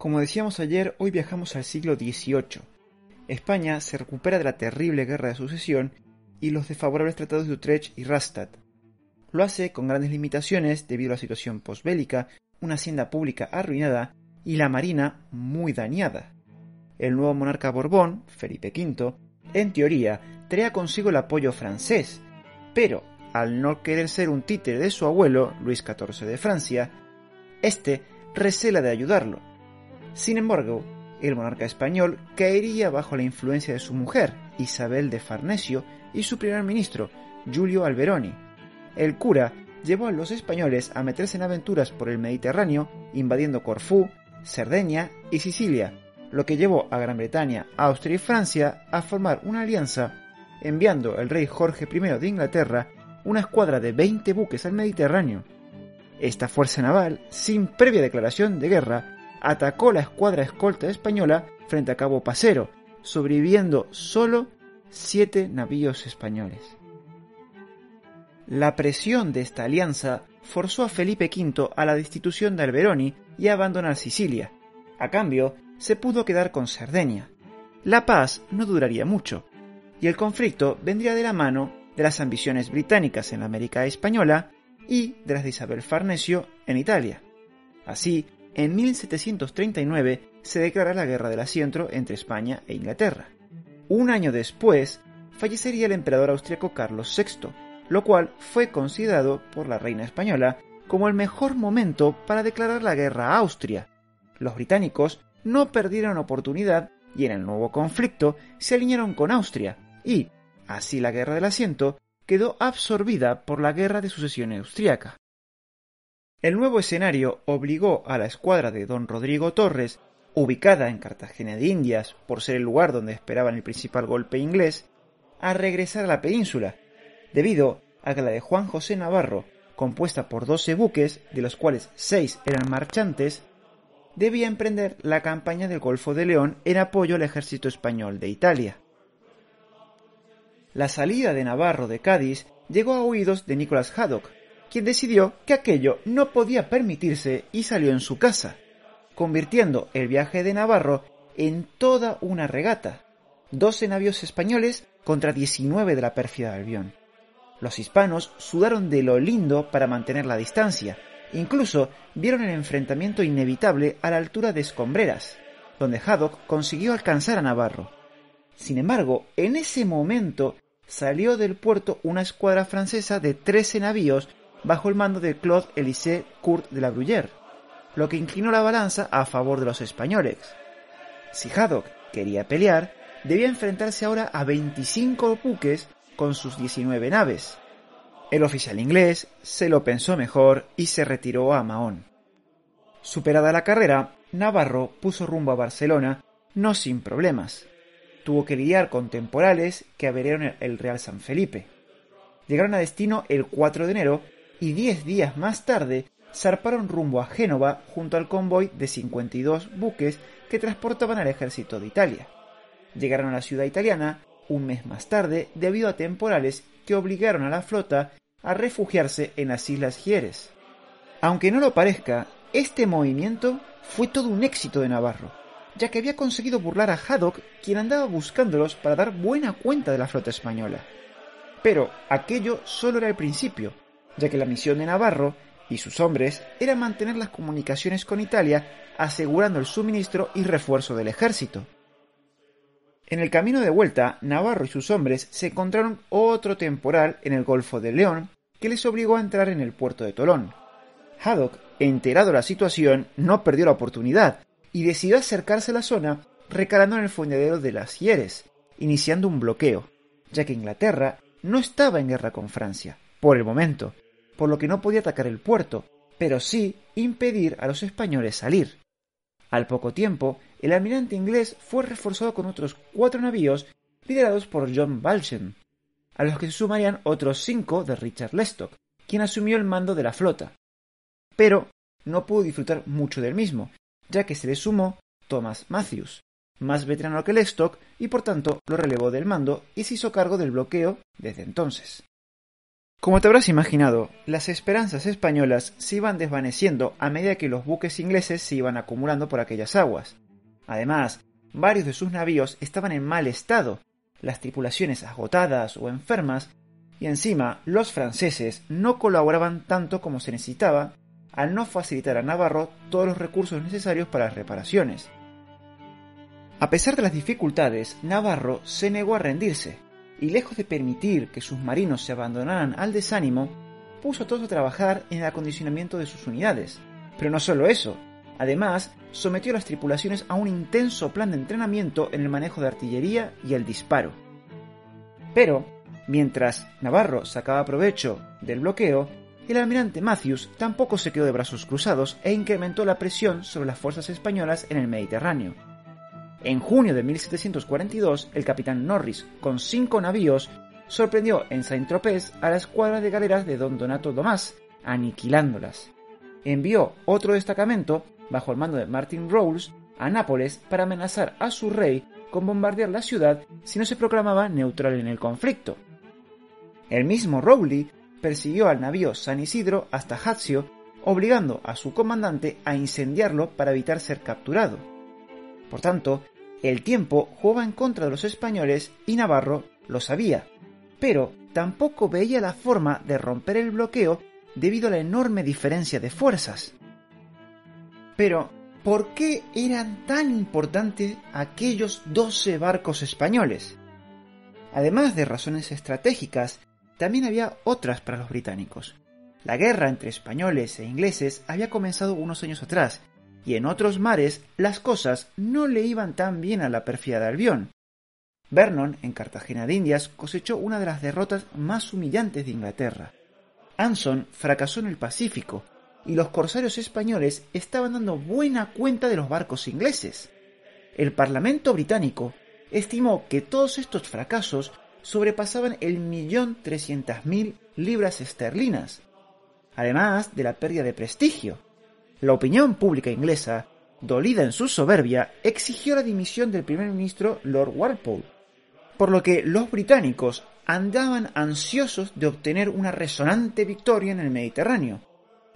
Como decíamos ayer, hoy viajamos al siglo XVIII. España se recupera de la terrible guerra de sucesión y los desfavorables tratados de Utrecht y Rastatt. Lo hace con grandes limitaciones debido a la situación posbélica, una hacienda pública arruinada y la marina muy dañada. El nuevo monarca Borbón, Felipe V, en teoría, traía consigo el apoyo francés, pero al no querer ser un títere de su abuelo, Luis XIV de Francia, este recela de ayudarlo. Sin embargo, el monarca español caería bajo la influencia de su mujer, Isabel de Farnesio, y su primer ministro, Giulio Alberoni. El cura llevó a los españoles a meterse en aventuras por el Mediterráneo, invadiendo Corfú, Cerdeña y Sicilia, lo que llevó a Gran Bretaña, Austria y Francia a formar una alianza, enviando el rey Jorge I de Inglaterra una escuadra de 20 buques al Mediterráneo. Esta fuerza naval, sin previa declaración de guerra, atacó la escuadra escolta española frente a Cabo Pasero, sobreviviendo solo siete navíos españoles. La presión de esta alianza forzó a Felipe V a la destitución de Alberoni y a abandonar Sicilia. A cambio, se pudo quedar con Cerdeña. La paz no duraría mucho, y el conflicto vendría de la mano de las ambiciones británicas en la América española y de las de Isabel Farnesio en Italia. Así, en 1739 se declara la Guerra del Asiento entre España e Inglaterra. Un año después, fallecería el emperador austriaco Carlos VI, lo cual fue considerado por la reina española como el mejor momento para declarar la guerra a Austria. Los británicos no perdieron oportunidad y en el nuevo conflicto se alinearon con Austria y, así la guerra del asiento, quedó absorbida por la guerra de sucesión austriaca. El nuevo escenario obligó a la escuadra de don Rodrigo Torres, ubicada en Cartagena de Indias por ser el lugar donde esperaban el principal golpe inglés, a regresar a la península, debido a que la de Juan José Navarro, compuesta por 12 buques, de los cuales 6 eran marchantes, debía emprender la campaña del Golfo de León en apoyo al ejército español de Italia. La salida de Navarro de Cádiz llegó a oídos de Nicolás Haddock, quien decidió que aquello no podía permitirse y salió en su casa, convirtiendo el viaje de Navarro en toda una regata, 12 navíos españoles contra 19 de la pérfida Albión. Los hispanos sudaron de lo lindo para mantener la distancia, incluso vieron el enfrentamiento inevitable a la altura de Escombreras, donde Haddock consiguió alcanzar a Navarro. Sin embargo, en ese momento salió del puerto una escuadra francesa de 13 navíos bajo el mando de Claude Élysée Court de la Bruyère, lo que inclinó la balanza a favor de los españoles. Si Haddock quería pelear, debía enfrentarse ahora a 25 buques con sus 19 naves. El oficial inglés se lo pensó mejor y se retiró a Mahón. Superada la carrera, Navarro puso rumbo a Barcelona, no sin problemas tuvo que lidiar con temporales que averiaron el Real San Felipe. Llegaron a destino el 4 de enero y 10 días más tarde zarparon rumbo a Génova junto al convoy de 52 buques que transportaban al ejército de Italia. Llegaron a la ciudad italiana un mes más tarde debido a temporales que obligaron a la flota a refugiarse en las Islas Gieres. Aunque no lo parezca, este movimiento fue todo un éxito de Navarro ya que había conseguido burlar a Haddock, quien andaba buscándolos para dar buena cuenta de la flota española. Pero aquello solo era el principio, ya que la misión de Navarro y sus hombres era mantener las comunicaciones con Italia, asegurando el suministro y refuerzo del ejército. En el camino de vuelta, Navarro y sus hombres se encontraron otro temporal en el Golfo de León que les obligó a entrar en el puerto de Tolón. Haddock, enterado de la situación, no perdió la oportunidad y decidió acercarse a la zona recalando en el fondeadero de las Hieres, iniciando un bloqueo, ya que Inglaterra no estaba en guerra con Francia, por el momento, por lo que no podía atacar el puerto, pero sí impedir a los españoles salir. Al poco tiempo, el almirante inglés fue reforzado con otros cuatro navíos liderados por John Balchem, a los que se sumarían otros cinco de Richard Lestock, quien asumió el mando de la flota. Pero no pudo disfrutar mucho del mismo, ya que se le sumó Thomas Matthews, más veterano que Lestock y por tanto lo relevó del mando y se hizo cargo del bloqueo desde entonces. Como te habrás imaginado, las esperanzas españolas se iban desvaneciendo a medida que los buques ingleses se iban acumulando por aquellas aguas. Además, varios de sus navíos estaban en mal estado, las tripulaciones agotadas o enfermas, y encima los franceses no colaboraban tanto como se necesitaba al no facilitar a Navarro todos los recursos necesarios para las reparaciones. A pesar de las dificultades, Navarro se negó a rendirse, y lejos de permitir que sus marinos se abandonaran al desánimo, puso a todos a trabajar en el acondicionamiento de sus unidades. Pero no solo eso, además sometió a las tripulaciones a un intenso plan de entrenamiento en el manejo de artillería y el disparo. Pero, mientras Navarro sacaba provecho del bloqueo, el almirante Matthews tampoco se quedó de brazos cruzados e incrementó la presión sobre las fuerzas españolas en el Mediterráneo. En junio de 1742, el capitán Norris, con cinco navíos, sorprendió en Saint-Tropez a la escuadra de galeras de Don Donato Domás, aniquilándolas. Envió otro destacamento, bajo el mando de Martin Rolls, a Nápoles para amenazar a su rey con bombardear la ciudad si no se proclamaba neutral en el conflicto. El mismo Rowley persiguió al navío San Isidro hasta Hazio, obligando a su comandante a incendiarlo para evitar ser capturado. Por tanto, el tiempo jugaba en contra de los españoles y Navarro lo sabía, pero tampoco veía la forma de romper el bloqueo debido a la enorme diferencia de fuerzas. Pero, ¿por qué eran tan importantes aquellos 12 barcos españoles? Además de razones estratégicas, también había otras para los británicos. La guerra entre españoles e ingleses había comenzado unos años atrás y en otros mares las cosas no le iban tan bien a la pérfida de Albión. Vernon, en Cartagena de Indias, cosechó una de las derrotas más humillantes de Inglaterra. Anson fracasó en el Pacífico, y los corsarios españoles estaban dando buena cuenta de los barcos ingleses. El Parlamento británico estimó que todos estos fracasos sobrepasaban el millón trescientas mil libras esterlinas, además de la pérdida de prestigio. La opinión pública inglesa, dolida en su soberbia, exigió la dimisión del primer ministro Lord Walpole, por lo que los británicos andaban ansiosos de obtener una resonante victoria en el Mediterráneo,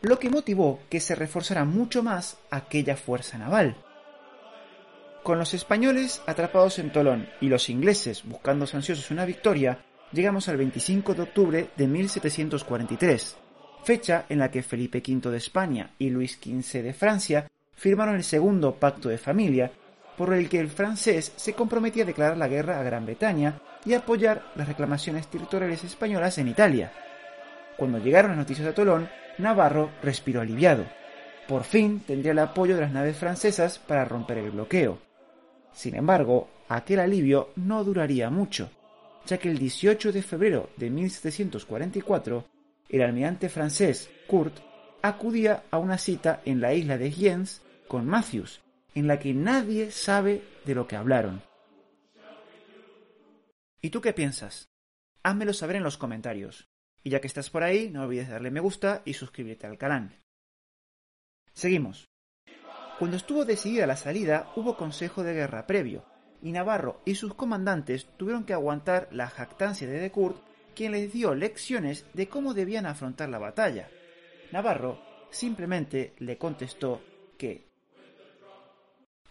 lo que motivó que se reforzara mucho más aquella fuerza naval. Con los españoles atrapados en Tolón y los ingleses buscando ansiosos una victoria, llegamos al 25 de octubre de 1743, fecha en la que Felipe V de España y Luis XV de Francia firmaron el segundo pacto de familia, por el que el francés se comprometía a declarar la guerra a Gran Bretaña y apoyar las reclamaciones territoriales españolas en Italia. Cuando llegaron las noticias de Tolón, Navarro respiró aliviado. Por fin tendría el apoyo de las naves francesas para romper el bloqueo. Sin embargo, aquel alivio no duraría mucho, ya que el 18 de febrero de 1744 el almirante francés Kurt acudía a una cita en la isla de Giens con Matthews, en la que nadie sabe de lo que hablaron. ¿Y tú qué piensas? Házmelo saber en los comentarios. Y ya que estás por ahí, no olvides darle me gusta y suscribirte al canal. Seguimos. Cuando estuvo decidida la salida, hubo consejo de guerra previo, y Navarro y sus comandantes tuvieron que aguantar la jactancia de De Kurt quien les dio lecciones de cómo debían afrontar la batalla. Navarro simplemente le contestó que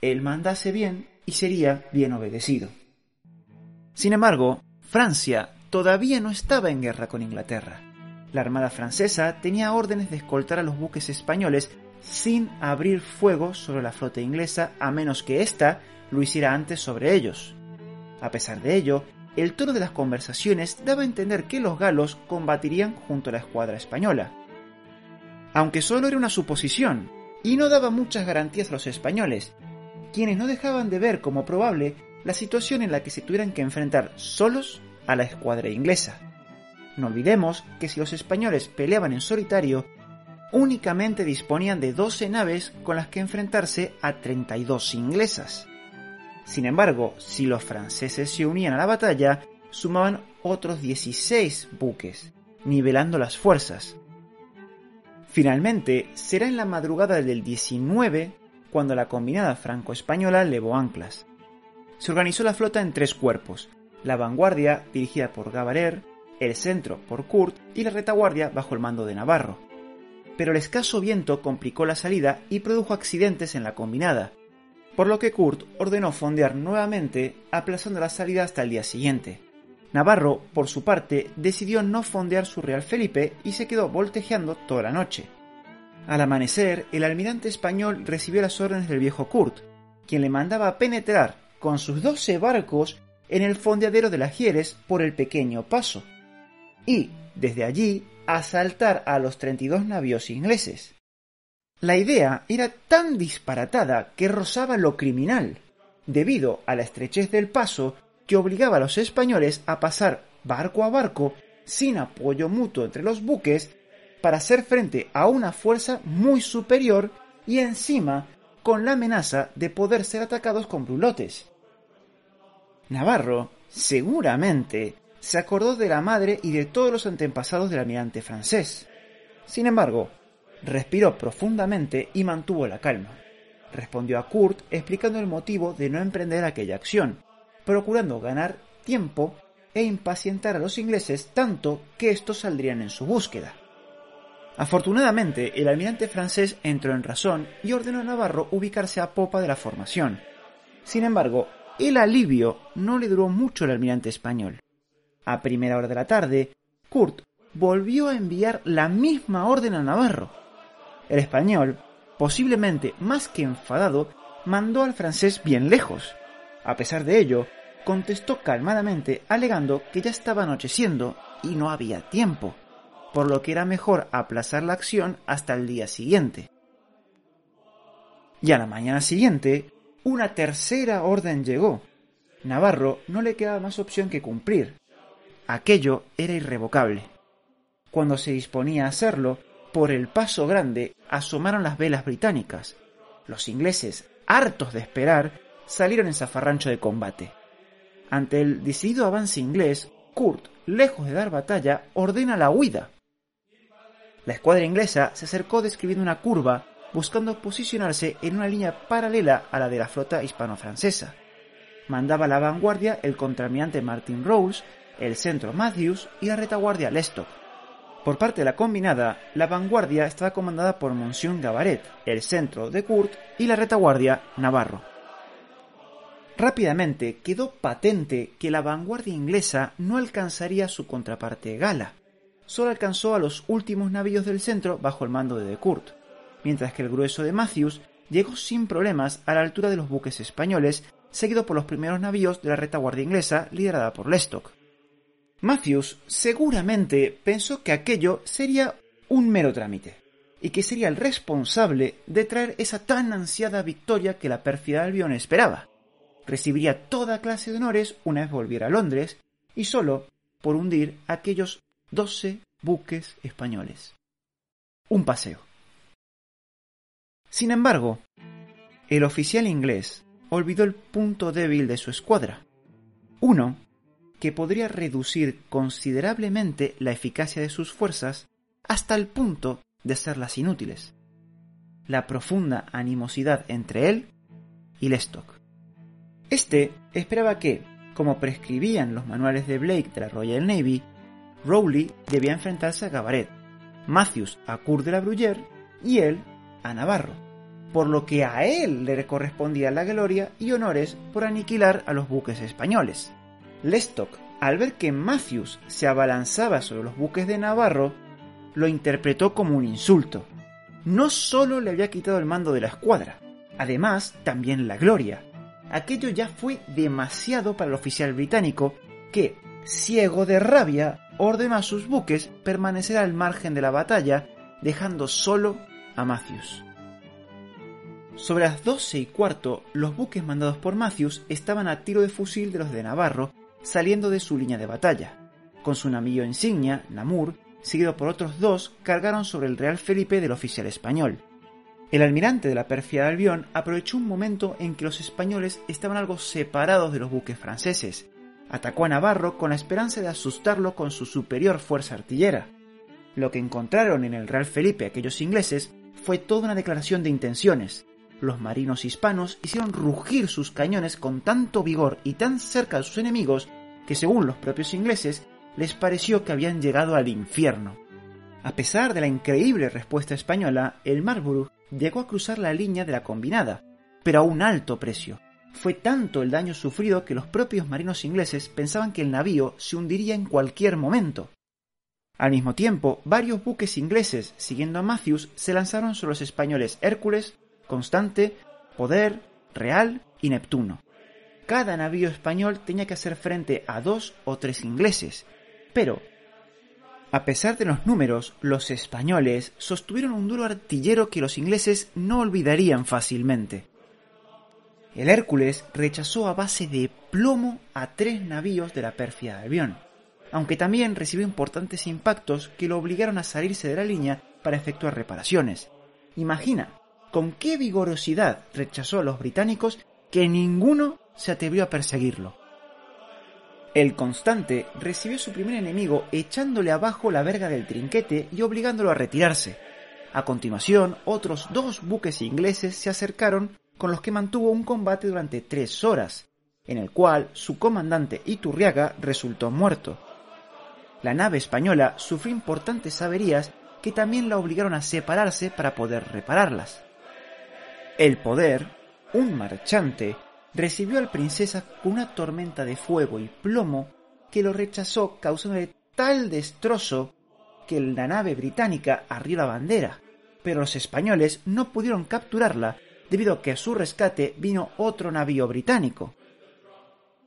él mandase bien y sería bien obedecido. Sin embargo, Francia todavía no estaba en guerra con Inglaterra. La Armada francesa tenía órdenes de escoltar a los buques españoles sin abrir fuego sobre la flota inglesa a menos que ésta lo hiciera antes sobre ellos. A pesar de ello, el tono de las conversaciones daba a entender que los galos combatirían junto a la escuadra española. Aunque solo era una suposición, y no daba muchas garantías a los españoles, quienes no dejaban de ver como probable la situación en la que se tuvieran que enfrentar solos a la escuadra inglesa. No olvidemos que si los españoles peleaban en solitario, únicamente disponían de 12 naves con las que enfrentarse a 32 inglesas. Sin embargo, si los franceses se unían a la batalla, sumaban otros 16 buques, nivelando las fuerzas. Finalmente, será en la madrugada del 19 cuando la combinada franco-española levó anclas. Se organizó la flota en tres cuerpos, la vanguardia, dirigida por Gavarer, el centro por Kurt y la retaguardia bajo el mando de Navarro. Pero el escaso viento complicó la salida y produjo accidentes en la combinada, por lo que Kurt ordenó fondear nuevamente, aplazando la salida hasta el día siguiente. Navarro, por su parte, decidió no fondear su Real Felipe y se quedó voltejeando toda la noche. Al amanecer, el almirante español recibió las órdenes del viejo Kurt, quien le mandaba penetrar con sus doce barcos en el fondeadero de las Gieres por el pequeño paso, y, desde allí, asaltar a los 32 navíos ingleses. La idea era tan disparatada que rozaba lo criminal, debido a la estrechez del paso que obligaba a los españoles a pasar barco a barco sin apoyo mutuo entre los buques para hacer frente a una fuerza muy superior y encima con la amenaza de poder ser atacados con brulotes. Navarro, seguramente, se acordó de la madre y de todos los antepasados del almirante francés. Sin embargo, respiró profundamente y mantuvo la calma. Respondió a Kurt explicando el motivo de no emprender aquella acción, procurando ganar tiempo e impacientar a los ingleses tanto que estos saldrían en su búsqueda. Afortunadamente, el almirante francés entró en razón y ordenó a Navarro ubicarse a popa de la formación. Sin embargo, el alivio no le duró mucho al almirante español. A primera hora de la tarde, Kurt volvió a enviar la misma orden a Navarro. El español, posiblemente más que enfadado, mandó al francés bien lejos. A pesar de ello, contestó calmadamente alegando que ya estaba anocheciendo y no había tiempo por lo que era mejor aplazar la acción hasta el día siguiente. Y a la mañana siguiente, una tercera orden llegó. Navarro no le quedaba más opción que cumplir. Aquello era irrevocable. Cuando se disponía a hacerlo, por el paso grande asomaron las velas británicas. Los ingleses, hartos de esperar, salieron en zafarrancho de combate. Ante el decidido avance inglés, Kurt, lejos de dar batalla, ordena la huida. La escuadra inglesa se acercó describiendo una curva buscando posicionarse en una línea paralela a la de la flota hispano-francesa. Mandaba la vanguardia el contraalmirante Martin Rolls, el centro Matthews y la retaguardia Lestock. Por parte de la combinada, la vanguardia estaba comandada por Monsieur Gabaret, el centro de Kurt y la retaguardia Navarro. Rápidamente quedó patente que la vanguardia inglesa no alcanzaría su contraparte gala, solo alcanzó a los últimos navíos del centro bajo el mando de De Kurt, mientras que el grueso de Matthews llegó sin problemas a la altura de los buques españoles, seguido por los primeros navíos de la retaguardia inglesa liderada por Lestock. Matthews seguramente pensó que aquello sería un mero trámite, y que sería el responsable de traer esa tan ansiada victoria que la pérfida Albion esperaba. Recibiría toda clase de honores una vez volviera a Londres, y solo por hundir aquellos 12 buques españoles. Un paseo. Sin embargo, el oficial inglés olvidó el punto débil de su escuadra, uno que podría reducir considerablemente la eficacia de sus fuerzas hasta el punto de hacerlas inútiles, la profunda animosidad entre él y Lestock. Este esperaba que, como prescribían los manuales de Blake de la Royal Navy, Rowley debía enfrentarse a Gabaret, Matthews a Cour de la Bruyère y él a Navarro, por lo que a él le correspondía la gloria y honores por aniquilar a los buques españoles. Lestock, al ver que Matthews se abalanzaba sobre los buques de Navarro, lo interpretó como un insulto. No solo le había quitado el mando de la escuadra, además también la gloria. Aquello ya fue demasiado para el oficial británico que, ciego de rabia, ordenó a sus buques permanecer al margen de la batalla, dejando solo a Matthews. Sobre las doce y cuarto, los buques mandados por Matthews estaban a tiro de fusil de los de Navarro, saliendo de su línea de batalla. Con su navío insignia, Namur, seguido por otros dos, cargaron sobre el Real Felipe del oficial español. El almirante de la pérfida Albión aprovechó un momento en que los españoles estaban algo separados de los buques franceses, atacó a Navarro con la esperanza de asustarlo con su superior fuerza artillera. Lo que encontraron en el Real Felipe aquellos ingleses fue toda una declaración de intenciones. Los marinos hispanos hicieron rugir sus cañones con tanto vigor y tan cerca de sus enemigos que, según los propios ingleses, les pareció que habían llegado al infierno. A pesar de la increíble respuesta española, el Marlborough llegó a cruzar la línea de la combinada, pero a un alto precio. Fue tanto el daño sufrido que los propios marinos ingleses pensaban que el navío se hundiría en cualquier momento. Al mismo tiempo, varios buques ingleses, siguiendo a Matthews, se lanzaron sobre los españoles Hércules, Constante, Poder, Real y Neptuno. Cada navío español tenía que hacer frente a dos o tres ingleses, pero, a pesar de los números, los españoles sostuvieron un duro artillero que los ingleses no olvidarían fácilmente. El Hércules rechazó a base de plomo a tres navíos de la pérfida de Albión, aunque también recibió importantes impactos que lo obligaron a salirse de la línea para efectuar reparaciones. Imagina con qué vigorosidad rechazó a los británicos que ninguno se atrevió a perseguirlo. El Constante recibió su primer enemigo echándole abajo la verga del trinquete y obligándolo a retirarse. A continuación, otros dos buques ingleses se acercaron con los que mantuvo un combate durante tres horas, en el cual su comandante Iturriaga resultó muerto. La nave española sufrió importantes averías que también la obligaron a separarse para poder repararlas. El poder, un marchante, recibió al princesa con una tormenta de fuego y plomo que lo rechazó causándole tal destrozo que la nave británica arrió la bandera, pero los españoles no pudieron capturarla debido a que a su rescate vino otro navío británico.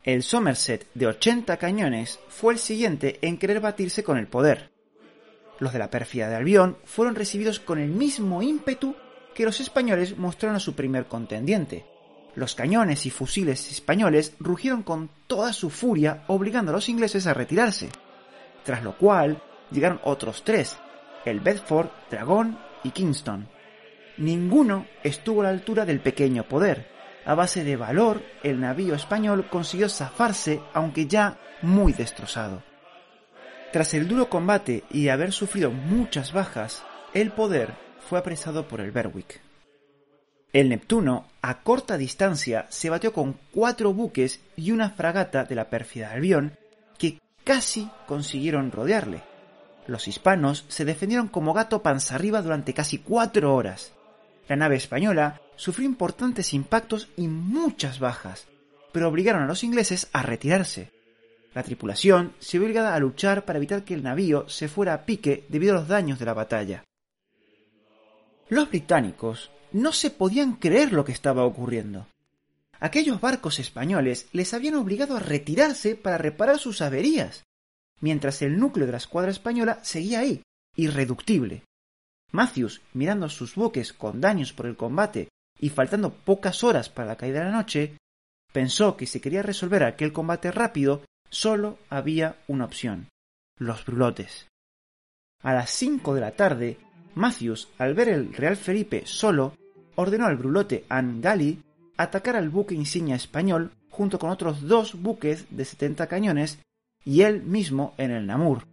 El Somerset de 80 cañones fue el siguiente en querer batirse con el poder. Los de la pérfida de Albión fueron recibidos con el mismo ímpetu que los españoles mostraron a su primer contendiente. Los cañones y fusiles españoles rugieron con toda su furia, obligando a los ingleses a retirarse. Tras lo cual llegaron otros tres, el Bedford, Dragón y Kingston ninguno estuvo a la altura del pequeño poder. A base de valor, el navío español consiguió zafarse, aunque ya muy destrozado. Tras el duro combate y haber sufrido muchas bajas, el poder fue apresado por el Berwick. El Neptuno, a corta distancia, se batió con cuatro buques y una fragata de la pérfida Albión que casi consiguieron rodearle. Los hispanos se defendieron como gato panza arriba durante casi cuatro horas. La nave española sufrió importantes impactos y muchas bajas, pero obligaron a los ingleses a retirarse. La tripulación se vio obligada a luchar para evitar que el navío se fuera a pique debido a los daños de la batalla. Los británicos no se podían creer lo que estaba ocurriendo. Aquellos barcos españoles les habían obligado a retirarse para reparar sus averías, mientras el núcleo de la escuadra española seguía ahí, irreductible. Matthews, mirando sus buques con daños por el combate y faltando pocas horas para la caída de la noche, pensó que si quería resolver aquel combate rápido, solo había una opción, los brulotes. A las cinco de la tarde, Matthews, al ver el Real Felipe solo, ordenó al brulote Angali atacar al buque insignia español junto con otros dos buques de 70 cañones y él mismo en el Namur.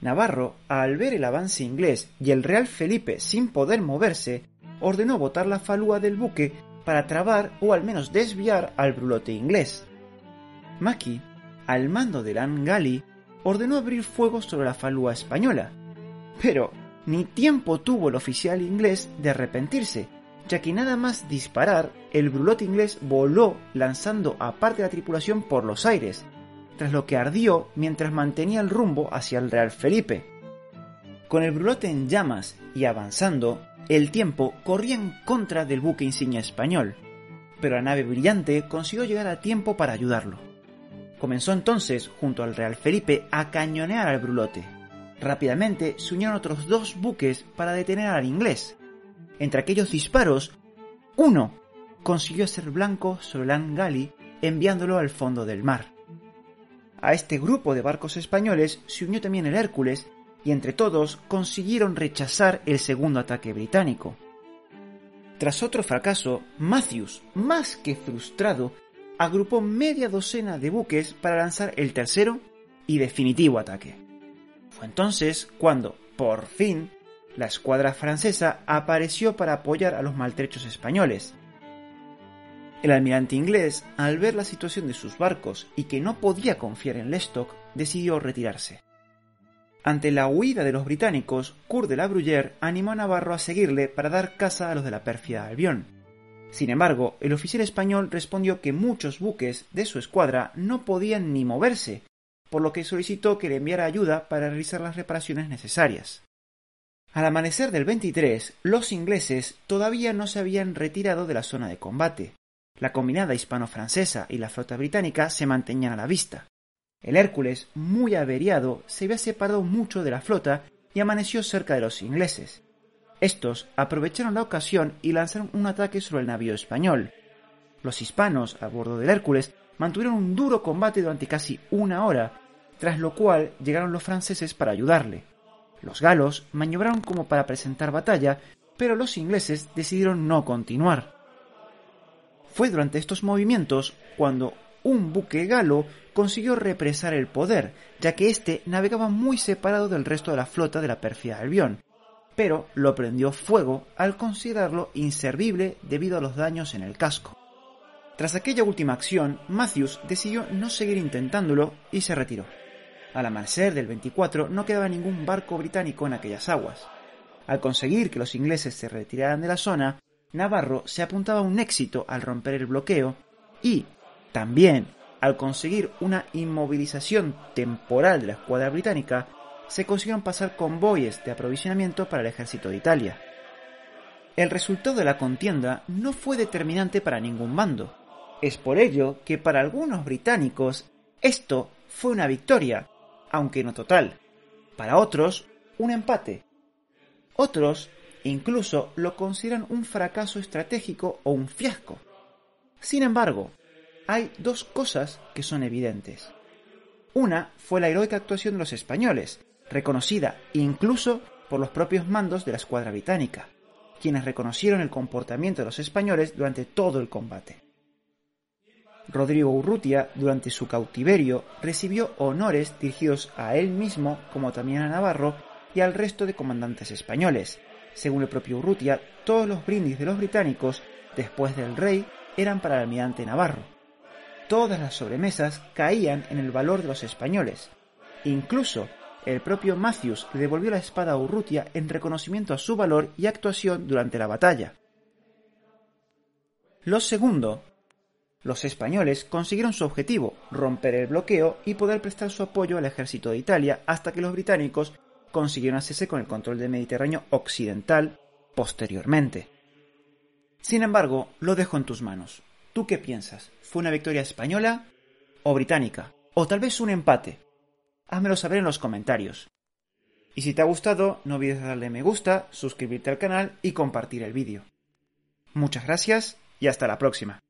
Navarro, al ver el avance inglés y el Real Felipe sin poder moverse, ordenó botar la falúa del buque para trabar o al menos desviar al brulote inglés. Maki, al mando del Angali, ordenó abrir fuego sobre la falúa española. Pero ni tiempo tuvo el oficial inglés de arrepentirse, ya que nada más disparar, el brulote inglés voló lanzando a parte de la tripulación por los aires, tras lo que ardió mientras mantenía el rumbo hacia el Real Felipe. Con el brulote en llamas y avanzando, el tiempo corría en contra del buque insignia español, pero la nave brillante consiguió llegar a tiempo para ayudarlo. Comenzó entonces, junto al Real Felipe, a cañonear al brulote. Rápidamente se unieron otros dos buques para detener al inglés. Entre aquellos disparos, uno consiguió hacer blanco sobre el Angali enviándolo al fondo del mar. A este grupo de barcos españoles se unió también el Hércules y entre todos consiguieron rechazar el segundo ataque británico. Tras otro fracaso, Matthews, más que frustrado, agrupó media docena de buques para lanzar el tercero y definitivo ataque. Fue entonces cuando, por fin, la escuadra francesa apareció para apoyar a los maltrechos españoles, el almirante inglés, al ver la situación de sus barcos y que no podía confiar en Lestock, decidió retirarse. Ante la huida de los británicos, Kurt de la Bruyère animó a Navarro a seguirle para dar caza a los de la pérfida Albión. Sin embargo, el oficial español respondió que muchos buques de su escuadra no podían ni moverse, por lo que solicitó que le enviara ayuda para realizar las reparaciones necesarias. Al amanecer del 23, los ingleses todavía no se habían retirado de la zona de combate. La combinada hispano-francesa y la flota británica se mantenían a la vista. El Hércules, muy averiado, se había separado mucho de la flota y amaneció cerca de los ingleses. Estos aprovecharon la ocasión y lanzaron un ataque sobre el navío español. Los hispanos, a bordo del Hércules, mantuvieron un duro combate durante casi una hora, tras lo cual llegaron los franceses para ayudarle. Los galos maniobraron como para presentar batalla, pero los ingleses decidieron no continuar. Fue durante estos movimientos cuando un buque galo consiguió represar el poder, ya que éste navegaba muy separado del resto de la flota de la pérfida Albión, pero lo prendió fuego al considerarlo inservible debido a los daños en el casco. Tras aquella última acción, Matthews decidió no seguir intentándolo y se retiró. Al amanecer del 24 no quedaba ningún barco británico en aquellas aguas. Al conseguir que los ingleses se retiraran de la zona, Navarro se apuntaba a un éxito al romper el bloqueo y, también, al conseguir una inmovilización temporal de la escuadra británica, se consiguieron pasar convoyes de aprovisionamiento para el ejército de Italia. El resultado de la contienda no fue determinante para ningún bando. Es por ello que para algunos británicos esto fue una victoria, aunque no total. Para otros, un empate. Otros incluso lo consideran un fracaso estratégico o un fiasco. Sin embargo, hay dos cosas que son evidentes. Una fue la heroica actuación de los españoles, reconocida incluso por los propios mandos de la escuadra británica, quienes reconocieron el comportamiento de los españoles durante todo el combate. Rodrigo Urrutia, durante su cautiverio, recibió honores dirigidos a él mismo como también a Navarro y al resto de comandantes españoles. Según el propio Urrutia, todos los brindis de los británicos, después del rey, eran para el almirante Navarro. Todas las sobremesas caían en el valor de los españoles. Incluso el propio Matthews le devolvió la espada a Urrutia en reconocimiento a su valor y actuación durante la batalla. Lo segundo, los españoles consiguieron su objetivo, romper el bloqueo y poder prestar su apoyo al ejército de Italia hasta que los británicos consiguieron hacerse con el control del Mediterráneo occidental posteriormente. Sin embargo, lo dejo en tus manos. ¿Tú qué piensas? ¿Fue una victoria española o británica? ¿O tal vez un empate? házmelo saber en los comentarios. Y si te ha gustado, no olvides darle me gusta, suscribirte al canal y compartir el vídeo. Muchas gracias y hasta la próxima.